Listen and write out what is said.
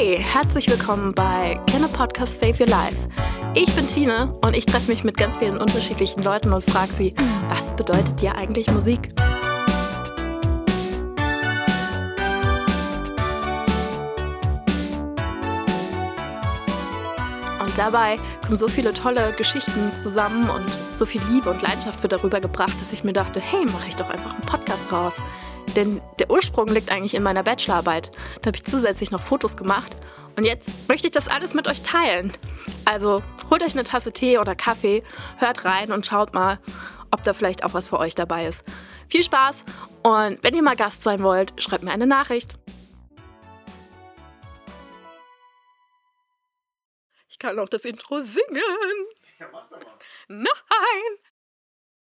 Hey, herzlich willkommen bei Can a Podcast Save Your Life? Ich bin Tine und ich treffe mich mit ganz vielen unterschiedlichen Leuten und frage sie, was bedeutet dir eigentlich Musik? Und dabei kommen so viele tolle Geschichten zusammen und so viel Liebe und Leidenschaft wird darüber gebracht, dass ich mir dachte, hey, mache ich doch einfach einen Podcast raus. Denn der Ursprung liegt eigentlich in meiner Bachelorarbeit. Da habe ich zusätzlich noch Fotos gemacht. Und jetzt möchte ich das alles mit euch teilen. Also holt euch eine Tasse Tee oder Kaffee, hört rein und schaut mal, ob da vielleicht auch was für euch dabei ist. Viel Spaß und wenn ihr mal Gast sein wollt, schreibt mir eine Nachricht. Ich kann auch das Intro singen. Ja, mach doch mal. Nein!